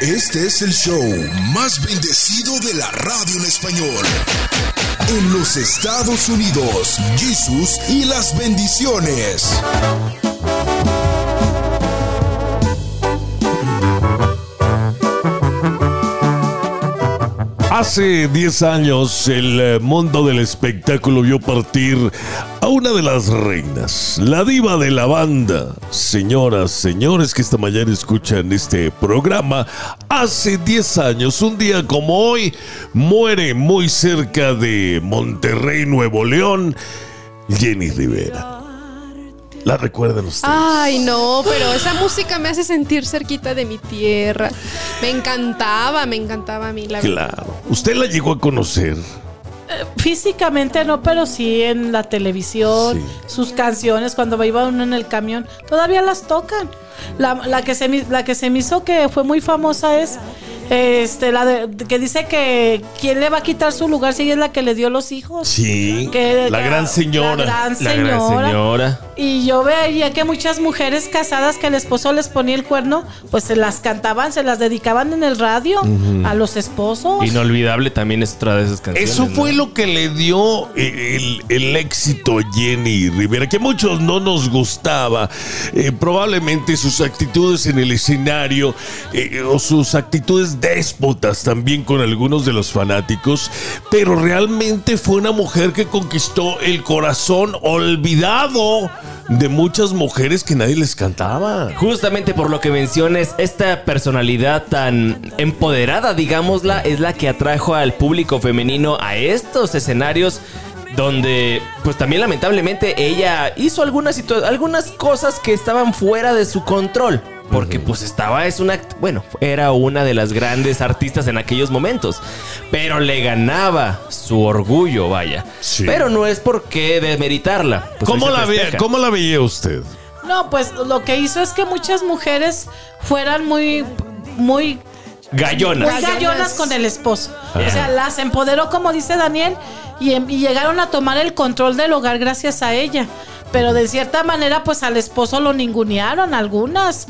Este es el show más bendecido de la radio en español. En los Estados Unidos, Jesús y las bendiciones. Hace 10 años el eh, mundo del espectáculo vio partir a una de las reinas, la diva de la banda. Señoras, señores que esta mañana escuchan este programa, hace 10 años, un día como hoy, muere muy cerca de Monterrey, Nuevo León, Jenny Rivera. ¿La recuerdan ustedes? Ay, no, pero esa música me hace sentir cerquita de mi tierra. Me encantaba, me encantaba a mí la. Claro. ¿Usted la llegó a conocer? Físicamente no, pero sí en la televisión, Sí. sus canciones, cuando iba uno en el camión, todavía las tocan. La, la que se la que se me hizo que fue muy famosa es este la de, que dice que quién le va a quitar su lugar si ella es la que le dio los hijos. Sí. Que- la gran señora. La gran La gran señora. Y yo veía que muchas mujeres casadas que el esposo les ponía el cuerno, pues se las cantaban, se las dedicaban en el radio a los esposos. Inolvidable también es otra de esas canciones. Eso fue ¿no? lo que le dio el, el éxito a Jenny Rivera, que a muchos no nos gustaba. Eh, probablemente sus actitudes en el escenario eh, o sus actitudes déspotas también con algunos de los fanáticos, pero realmente fue una mujer que conquistó el corazón olvidado de muchas mujeres que nadie les cantaba. Justamente por lo que menciones, esta personalidad tan empoderada, digámosla, es la que atrajo al público femenino a estos escenarios donde, pues también lamentablemente ella hizo algunas, algunas cosas que estaban fuera de su control. Porque pues estaba, es una, bueno, era una de las grandes artistas en aquellos momentos. Pero le ganaba su orgullo, vaya. Sí. Pero no es por qué demeritarla. pues, ¿Cómo, la ve- festeja. ¿Cómo la veía usted? No, pues lo que hizo es que muchas mujeres fueran muy, muy, Gallona. muy gallonas con el esposo. O sea, las empoderó, como dice Daniel, y, em- y llegaron a tomar el control del hogar gracias a ella. Pero de cierta manera, pues al esposo lo ningunearon algunas.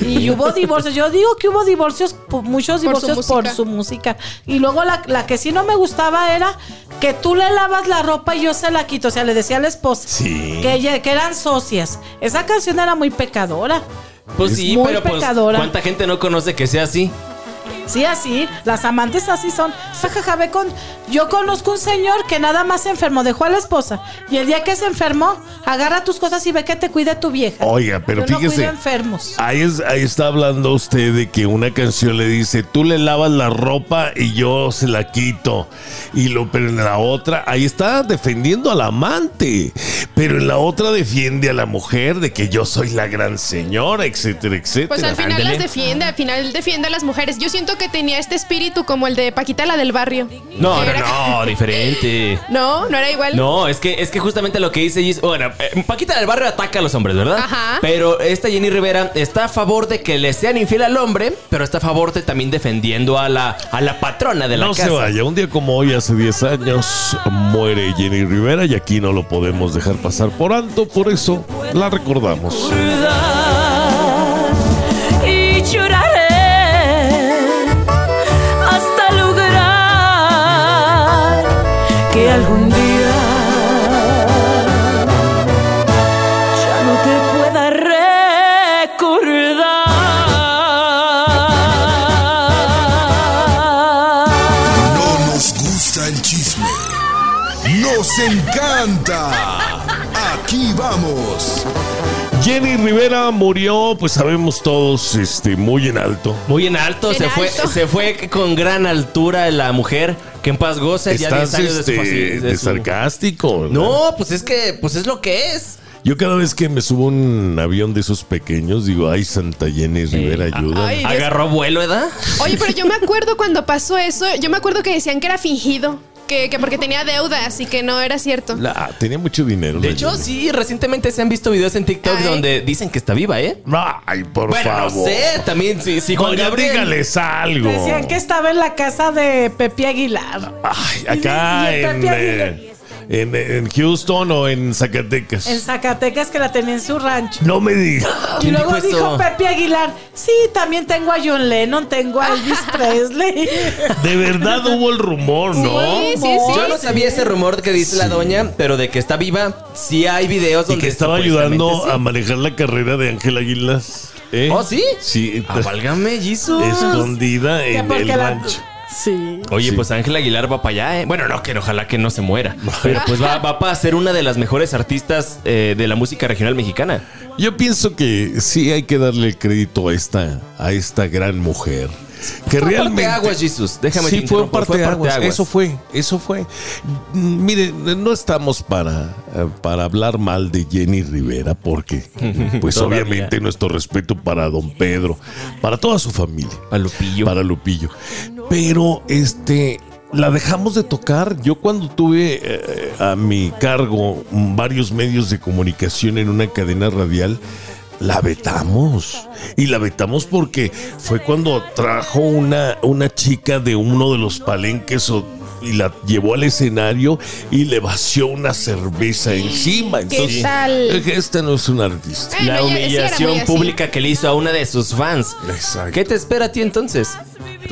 Y hubo divorcios. Yo digo que hubo divorcios, muchos Por su divorcios por su música. Y luego la, la que sí no me gustaba era que tú le lavas la ropa y yo se la quito. O sea, le decía al esposo Sí. que, ella- que eran socias. Esa canción era muy pecadora. Pues Es sí, muy pero pues pecadora. ¿cuánta gente no conoce que sea así? Sí, así. Las amantes así son. Con. Yo conozco un señor que nada más se enfermó, dejó a la esposa. Y el día que se enfermó, agarra tus cosas y ve que te cuide tu vieja. Oiga, pero Yo no fíjese. cuido enfermos. Ahí, es- ahí está hablando usted de que una canción le dice, tú le lavas la ropa y yo se la quito. Y lo, pero en la otra, ahí está defendiendo al amante. Pero en la otra defiende a la mujer de que yo soy la gran señora, etcétera, etcétera. Pues al final las defiende, al final defiende a las mujeres. Yo siento que tenía este espíritu como el de Paquita la del barrio. No, no, era- no, diferente. No, no era igual. No, es que, es que justamente lo que dice Gis, bueno, eh, Paquita del barrio ataca a los hombres, ¿verdad? Ajá. Pero esta Jenny Rivera está a favor de que le sean infiel al hombre, pero está a favor de también defendiendo a la, a la patrona de la No casa. se vaya, un día como hoy, hace 10 años, muere Jenny Rivera y aquí no lo podemos dejar pasar por alto, por eso la recordamos. Encanta. Aquí vamos. Jenny Rivera murió, pues sabemos todos, este, muy en alto. Muy en alto, En se fue, se fue con gran altura la mujer, que en paz goce, ya 10 Estás años de su este, de de su- sarcástico. ¿verdad? No, pues es que, pues es lo que es. Yo cada vez que me subo a un avión de esos pequeños, digo, ay, Santa Jenny Rivera, ayuda. Ay. Agarró vuelo, ¿verdad? Oye, pero yo me acuerdo cuando pasó eso, yo me acuerdo que decían que era fingido, que, que porque tenía deudas y que no era cierto. La- tenía mucho dinero. De la hecho, Jenny. sí, recientemente se han visto videos en TikTok Ay. donde dicen que está viva, ¿eh? Ay, por bueno, favor. no sé, también sí, sí, Juan Oiga, Gabriel. dígales algo. Decían que estaba en la casa de Pepe Aguilar. Ay, acá Y- y el en, Pepe eh, Aguilar. En, en Houston o en Zacatecas. En Zacatecas que la tenía en su rancho. No me digas. Y ¿Quién luego dijo? Pepe Aguilar, sí, también tengo a John Lennon, tengo a Elvis Presley. De verdad hubo el rumor, ¿no? Sí, sí, sí. Yo no sabía ese rumor que dice la doña, pero de que está viva, sí hay videos Y donde que estaba ayudando sí. a manejar la carrera de Ángel Aguilas. ¿eh? ¿Oh, sí? Sí. Ah, válgame, Jesus. escondida en el la- rancho. Sí. Oye, Sí. pues Ángel Aguilar va para allá, ¿eh? Bueno, no, que ojalá que no se muera. Pero pues va, va para ser una de las mejores artistas eh, de la música regional mexicana. Yo pienso que sí hay que darle el crédito a esta, a esta gran mujer. Que Fue realmente. parteaguas, Jesus. Déjame sí, fue parte fue parteaguas. Eso fue, eso fue. Mire, no estamos para, para hablar mal de Jenny Rivera, porque, pues obviamente nuestro respeto para don Pedro, para toda su familia. Pa' Lupillo. Para Lupillo. Pero este. La dejamos de tocar. Yo cuando tuve eh, a mi cargo varios medios de comunicación en una cadena radial, la vetamos. Y la vetamos porque fue cuando trajo una, una chica de uno de los palenques o- y la llevó al escenario y le vació una cerveza encima. Entonces, tal? dije, Esta no es una artista. Ay, La sí humillación pública que le hizo a una de sus fans. Exacto. ¿Qué te espera a ti entonces?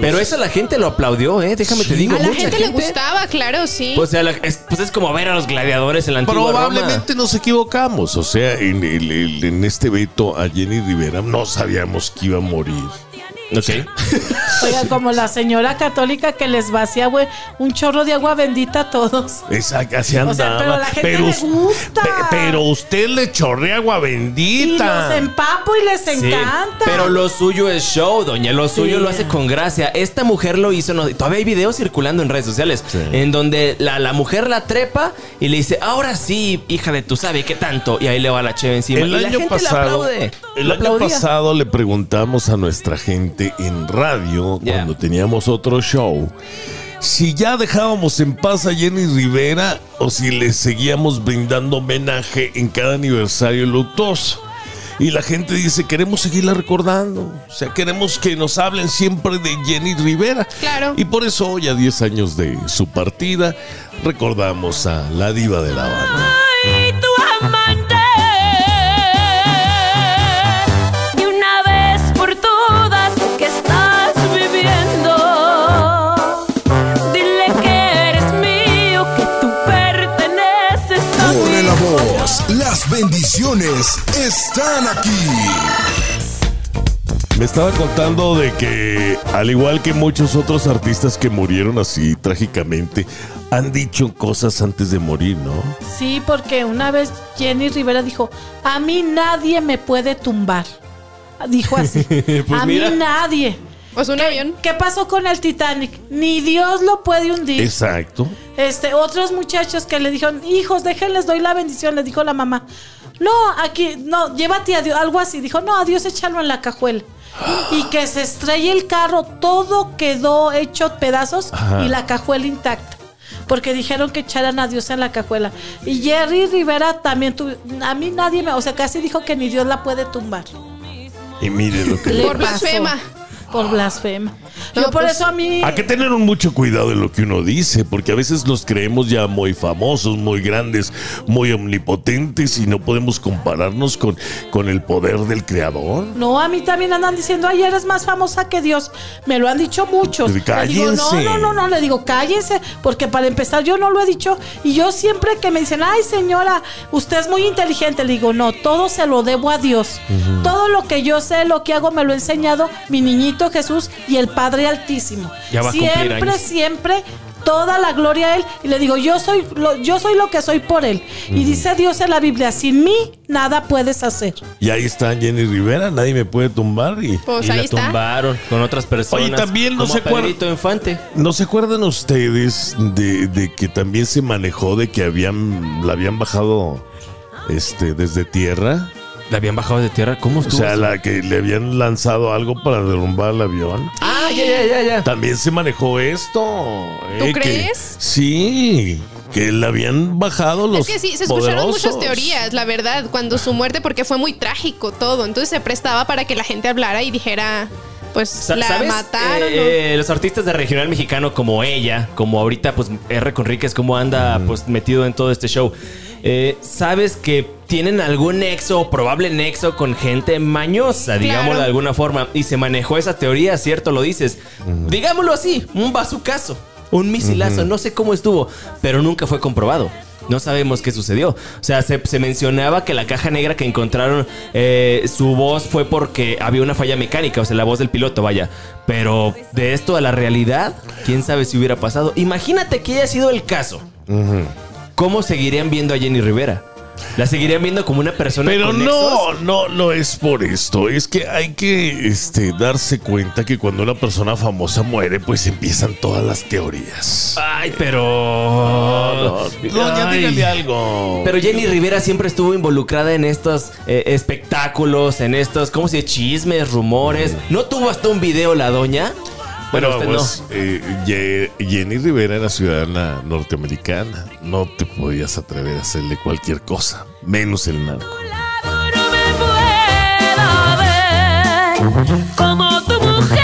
Pero eso la gente lo aplaudió, ¿eh? Déjame te digo. A la mucha gente le gustaba, claro, sí. Pues, a la- es, pues es como ver a los gladiadores en la antigua Probablemente nos equivocamos. O sea, en, el- el- en este veto a Jenny Rivera no sabíamos que iba a morir. Roma. Ok. Oiga, como la señora católica que les vacía, güey, un chorro de agua bendita a todos. Exacto, así O sea, andaba. pero la gente le us- gusta. pe- pero usted le chorrea agua Y bendita. los empapo y les Sí, encanta. pero lo suyo es show, doña. Lo suyo Sí. lo hace con gracia. Esta mujer lo hizo. no- todavía hay videos circulando en redes sociales. En donde la, la mujer la trepa y le dice, ahora sí, hija de tu sabe qué tanto. Y ahí le va la cheve encima. El y la año gente pasado, le aplaude. el año pasado le preguntamos a nuestra gente en radio cuando teníamos otro show si ya dejábamos en paz a Jenny Rivera o si le seguíamos brindando homenaje en cada aniversario luctuoso. Y la gente dice, queremos seguirla recordando. O sea, queremos que nos hablen siempre de Jenny Rivera. Claro. Y por eso hoy, a 10 años de su partida, recordamos a la diva de la banda. Bendiciones están aquí. Me estaba contando de que, al igual que muchos otros artistas que murieron así trágicamente, han dicho cosas antes de morir, ¿no? Sí, porque una vez Jenny Rivera dijo, a mí nadie me puede tumbar. Dijo así. Pues a mira. mí nadie. Pues un avión. ¿Qué pasó con el Titanic? Ni Dios lo puede hundir. Exacto. Este, otros muchachos que le dijeron, hijos, déjenles, doy la bendición, le dijo la mamá. No, aquí, no, llévate a Dios, algo así. Dijo, no, a Dios échalo en la cajuela. Y que se estrelle el carro, todo quedó hecho pedazos Ajá. y la cajuela intacta. Porque dijeron que echaran a Dios en la cajuela. Y Jerry Rivera también tuvo, a mí nadie me, o sea, casi dijo que ni Dios la puede tumbar. Y mire lo que... Le Por pasó. blasfema. Por blasfema. Yo por pues, eso a mí... Hay que tener un mucho cuidado en lo que uno dice, porque a veces los creemos ya muy famosos, muy grandes, muy omnipotentes y no podemos compararnos con, con el poder del creador. No, a mí también andan diciendo, ay, eres más famosa que Dios. Me lo han dicho muchos. Le digo, no, Cállense. no, no, no, le digo, cállense, porque para empezar yo no lo he dicho. Y yo siempre que me dicen, ay, señora, usted es muy inteligente, le digo, no, todo se lo debo a Dios. Todo lo que yo sé, lo que hago, me lo ha enseñado mi niñito Jesús y el Padre Altísimo. Ya va a cumplir siempre, años. siempre. Toda la gloria a Él. Y le digo, yo soy lo, yo soy lo que soy por Él. Y dice Dios en la Biblia, sin mí nada puedes hacer. Y ahí está Jenny Rivera, nadie me puede tumbar y... Pues y ahí la está. tumbaron con otras personas. Oye, también no como se acuerda- Pedrito Infante. ¿No se acuerdan ustedes de, de que también se manejó de que habían la habían bajado este desde tierra? ¿La habían bajado de tierra? ¿Cómo O estuvo? sea, eso? la que le habían lanzado algo para derrumbar el avión. Ah, ya, ya, ya, ya. También se manejó esto. ¿Tú que- crees? sí, que le habían bajado los Es que sí, se escucharon muchas teorías, la verdad, cuando su muerte, porque fue muy trágico todo. Entonces se prestaba para que la gente hablara y dijera pues Sa- la ¿Sabes? mataron. Eh, eh, los artistas de regional mexicano como ella, como ahorita pues R. Conríquez, como anda pues metido en todo este show. eh, Sabes que tienen algún nexo o probable nexo con gente mañosa, digámoslo de alguna forma. Y se manejó esa teoría, ¿cierto? Lo dices. Digámoslo así, un bazucazo, un misilazo, no sé cómo estuvo, pero nunca fue comprobado. No sabemos qué sucedió. O sea, se, se mencionaba que la caja negra que encontraron, eh, su voz fue porque había una falla mecánica, o sea, la voz del piloto, vaya. Pero de esto a la realidad, quién sabe si hubiera pasado. Imagínate que haya sido el caso. ¿Cómo seguirían viendo a Jenny Rivera? ¿La seguirían viendo como una persona Pero con no, nexos? no, no es por esto. Es que hay que este, darse cuenta que cuando una persona famosa muere, pues empiezan todas las teorías. Ay, pero... Doña, Ay. dígale algo. Pero Jenny Rivera siempre estuvo involucrada en estos eh, espectáculos, en estos, ¿cómo se dice? Chismes, rumores. ¿No tuvo hasta un video la doña? Bueno, Bueno, pues eh, Jenny Rivera era ciudadana norteamericana. No te podías atrever a hacerle cualquier cosa, menos el narco. No me puedo ver como tu mujer.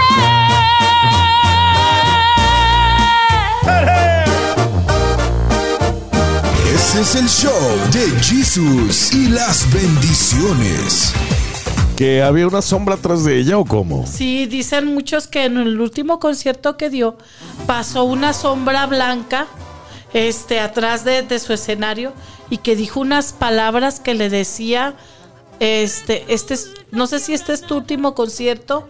Ese es el show de Jesús y las bendiciones. ¿Que había una sombra atrás de ella o cómo? Sí, dicen muchos que en el último concierto que dio pasó una sombra blanca este, atrás de, de su escenario y que dijo unas palabras que le decía, este, este es, no sé si este es tu último concierto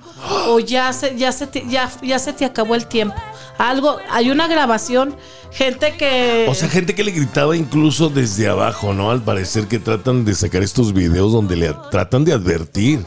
o ya se, ya se, te, ya, ya se te acabó el tiempo. Algo, hay una grabación, gente que... O sea, gente que le gritaba incluso desde abajo, ¿no? Al parecer que tratan de sacar estos videos donde le tratan de advertir.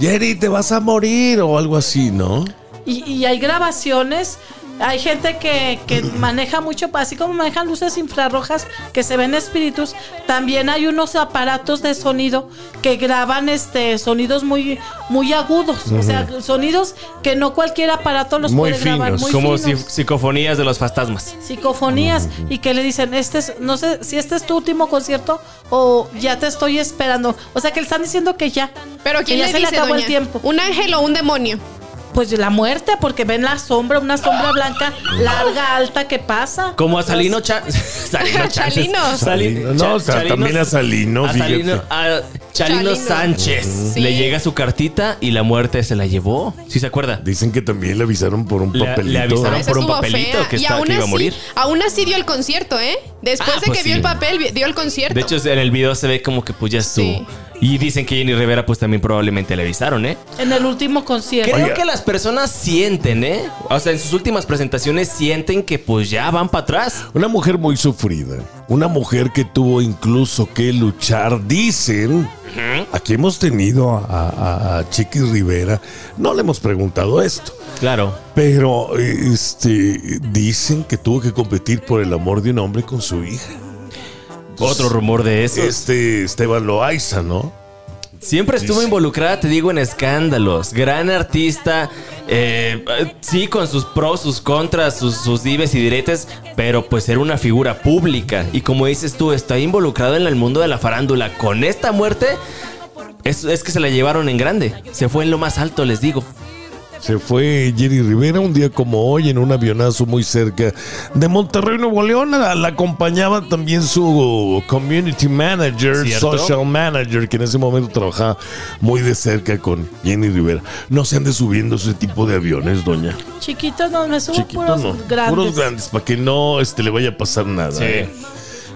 Jenny, te vas a morir o algo así, ¿no? Y, y hay grabaciones, hay gente que, que maneja mucho, así como manejan luces infrarrojas que se ven espíritus, también hay unos aparatos de sonido que graban este sonidos muy, muy agudos, o sea, sonidos que no cualquier aparato los Muy puede grabar. finos, Muy Como finos. psicofonías de los fantasmas. psicofonías y que le dicen, este es, no sé si este es tu último concierto o ya te estoy esperando. O sea que le están diciendo que ya. Pero que ¿quién ya le se dice, le acabó doña? el tiempo. ¿Un ángel o un demonio? Pues la muerte, porque ven la sombra, una sombra blanca, larga, alta que pasa. Como a Salino Cha- Salino Chances. Chalino. Salino- No, o sea, Chalinos- también a Salino, a fíjate. Salino, a Chalino Chalino. Sánchez. Sí. Le llega su cartita y la muerte se la llevó. ¿Sí se acuerda? Dicen que también le avisaron por un Le- le papelito. avisaron. Ah, por un papelito fea. que está- que iba a morir. aún así dio el concierto, ¿eh? Después Ah, de pues que vio sí. el papel, dio el concierto. De hecho, en el video se ve como que pues ya estuvo. Sí. Y dicen que Jenny Rivera pues también probablemente le avisaron, ¿eh? En el último concierto. Creo Oiga. que las personas sienten, ¿eh? O sea, en sus últimas presentaciones sienten que pues ya van para atrás. Una mujer muy sufrida. Una mujer que tuvo incluso que luchar. Dicen. Aquí hemos tenido a, a- a Chiqui Rivera. No le hemos preguntado esto. Claro. Pero este dicen que tuvo que competir por el amor de un hombre con su hija. Otro rumor de eso. Este Esteban Loaiza, ¿no? Siempre estuvo involucrada, te digo, en escándalos. Gran artista. eh, sí, con sus pros, sus contras, sus, sus dives y diretes. Pero pues era una figura pública. Y como dices tú, está involucrado en el mundo de la farándula. Con esta muerte, es, es que se la llevaron en grande. Se fue en lo más alto, les digo. Se fue Jerry Rivera un día como hoy en un avionazo muy cerca de Monterrey, Nuevo León. La, la acompañaba también su community manager, ¿Cierto? social manager, que en ese momento trabajaba muy de cerca con Jenny Rivera. No se ande subiendo ese tipo de aviones, doña. Chiquitos no, me subo Chiquito puros no. grandes. Puros grandes, para que no este, le vaya a pasar nada. Sí. ¿eh?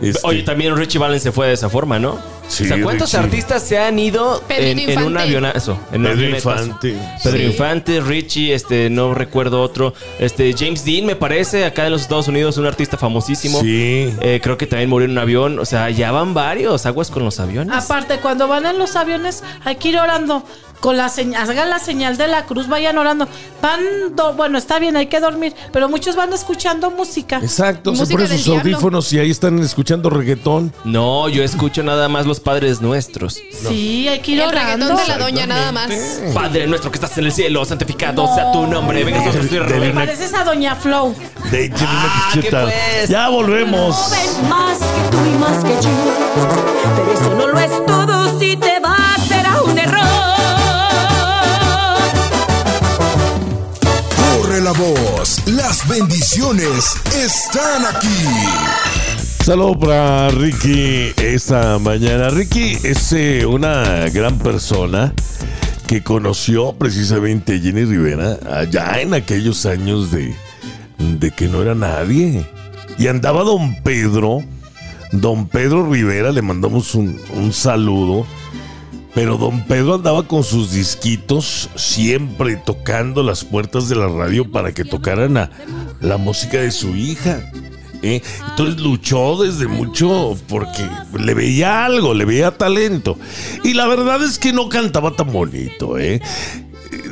Este, Oye, también Richie Valens se fue de esa forma, ¿no? Sí, o sea, ¿cuántos Richie. artistas se han ido en, un avionazo? En Pedro avionetas? Infante. Pedro Sí. Infante, Richie, este, no recuerdo otro. Este, James Dean, me parece, acá en los Estados Unidos, un artista famosísimo. Sí. Eh, creo que también murió en un avión. O sea, ya van varios aguas con los aviones. Aparte, cuando van en los aviones, hay que ir orando. Con la señal, hagan la señal de la cruz, vayan orando. Van, do- bueno, está bien, hay que dormir, pero muchos van escuchando música. Exacto, se Música ponen sus diablo. audífonos y ahí están escuchando reggaetón. No, yo escucho nada más los padres nuestros. Sí, hay que ir el orando. reggaetón de la doña nada más. Padre nuestro que estás en el cielo, santificado sea tu nombre. Venga, nosotros Me pareces a Doña Flow. De Ah. ¿qué pues? Ya volvemos. Más que tú y más que yo. Pero eso no lo es todo si te Las bendiciones están aquí. Saludo para Ricky esta mañana. Ricky es eh, una gran persona que conoció precisamente Jenny Rivera allá en aquellos años de, de que no era nadie. Y andaba don Pedro, don Pedro Rivera, le mandamos un saludo. Pero don Pedro andaba con sus disquitos siempre tocando las puertas de la radio para que tocaran a- la música de su hija. ¿eh? Entonces luchó desde mucho porque le veía algo, le veía talento. Y la verdad es que no cantaba tan bonito. ¿eh?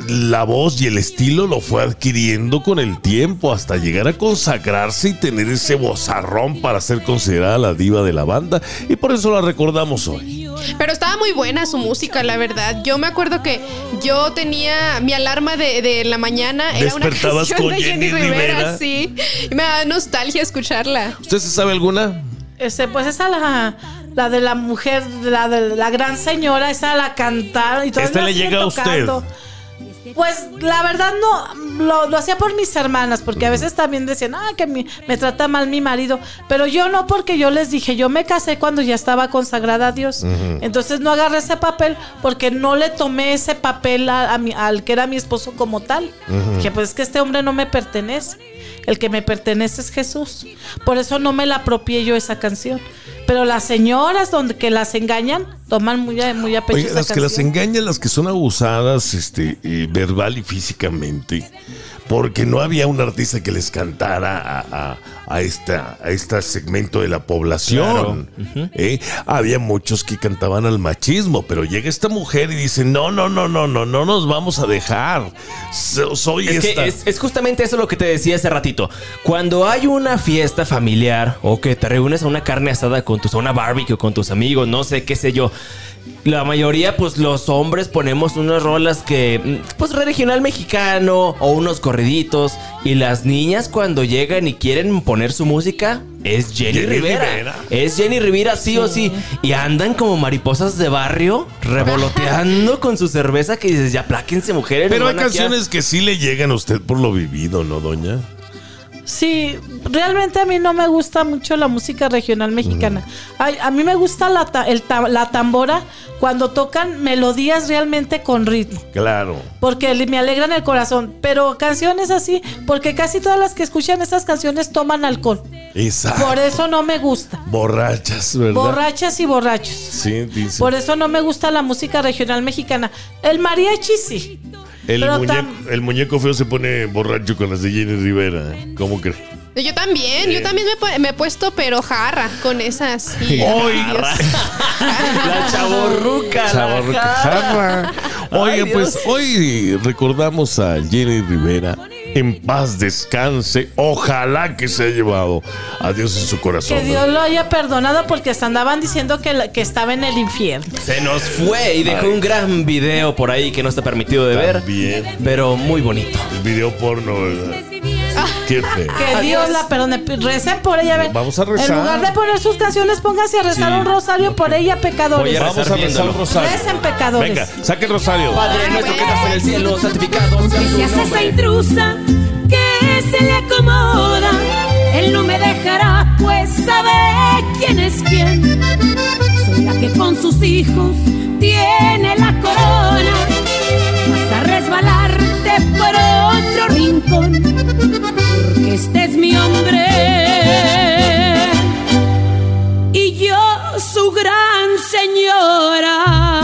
La voz y el estilo lo fue adquiriendo con el tiempo hasta llegar a consagrarse y tener ese vozarrón para ser considerada la diva de la banda. Y por eso la recordamos hoy. Pero estaba muy buena su música, la verdad. Yo me acuerdo que yo tenía mi alarma de, de la mañana. Era una canción con de Jenny Jenny Rivera, Rivera. sí. Y me da nostalgia escucharla. ¿Usted se sabe alguna? Este, pues esa la, la de la mujer, la de la gran señora, esa la cantaron y todavía Esta le llega a usted. Pues la verdad no, lo, lo hacía por mis hermanas, porque a veces también decían, ah, que mi- me trata mal mi marido, pero yo no, porque yo les dije, yo me casé cuando ya estaba consagrada a Dios, entonces no agarré ese papel porque no le tomé ese papel a, a mi- al que era mi esposo como tal. Dije, pues es que este hombre no me pertenece, el que me pertenece es Jesús, por eso no me la apropié yo esa canción. Pero las señoras donde que las engañan toman muy a, muy a pecho Oye, esa las que las engañan, las que son abusadas este, eh, verbal y físicamente, porque no había un artista que les cantara a, a- a esta, a este segmento de la población. ¿eh? Había muchos que cantaban al machismo, pero llega esta mujer y dice, no, no, no, no, no, no nos vamos a dejar. So- soy Es esta. que es, es justamente eso lo que te decía hace ratito. Cuando hay una fiesta familiar o que te reúnes a una carne asada con tus, a una barbecue con tus amigos, no sé qué sé yo. La mayoría, pues los hombres ponemos unas rolas que, mm, pues regional mexicano o unos corriditos. Y las niñas cuando llegan y quieren poner su música, es Jenny, Jenny Rivera. Rivera. Es Jenny Rivera, sí, o sí. Y andan como mariposas de barrio, revoloteando con su cerveza que dices, ya pláquense mujeres. Pero hay van aquí a-". canciones que sí le llegan a usted por lo vivido, ¿no, doña? Sí, realmente a mí no me gusta mucho la música regional mexicana. Ay, a mí me gusta la, ta- el ta- la tambora cuando tocan melodías realmente con ritmo, Claro. porque le- me alegran el corazón. Pero canciones así, porque casi todas las que escuchan esas canciones toman alcohol. Exacto. Por eso no me gusta. Borrachas, ¿verdad? Borrachas y borrachos. Sí, dice. Por eso no me gusta la música regional mexicana. El mariachi sí. El, muñeco, tam- el muñeco feo se pone borracho con las de Jenny Rivera. ¿eh? ¿Cómo crees? Yo también, yo también me, he puesto pero jarra con esas. Y- Hoy. La chaborruca. Chavarruca. la jarra. Oigan, pues hoy recordamos a Jenny Rivera. En paz descanse. Ojalá que se haya llevado a Dios en su corazón. Que Dios lo haya perdonado porque hasta andaban diciendo que, la- que estaba en el infierno. Se nos fue y dejó un gran video por ahí que no está permitido de ver. También. Pero muy bonito. El video porno, ¿verdad? Qué feo. Que Dios la perdone. Recen por ella. ven. Vamos a rezar. En lugar de poner sus canciones, pónganse a rezar Sí. un rosario por ella, pecadores. Voy a Vamos a rezar viéndolo. rosario. Recen, pecadores. Venga, saque el rosario. Padre nuestro que estás en el cielo, santificado sea Que tu seas esa nombre. intrusa que se le acomoda. Él no me dejará, pues sabe quién es quién. Soy la que con sus hijos tiene la corona. Vas a por otro rincón, porque este es mi hombre y yo su gran señora.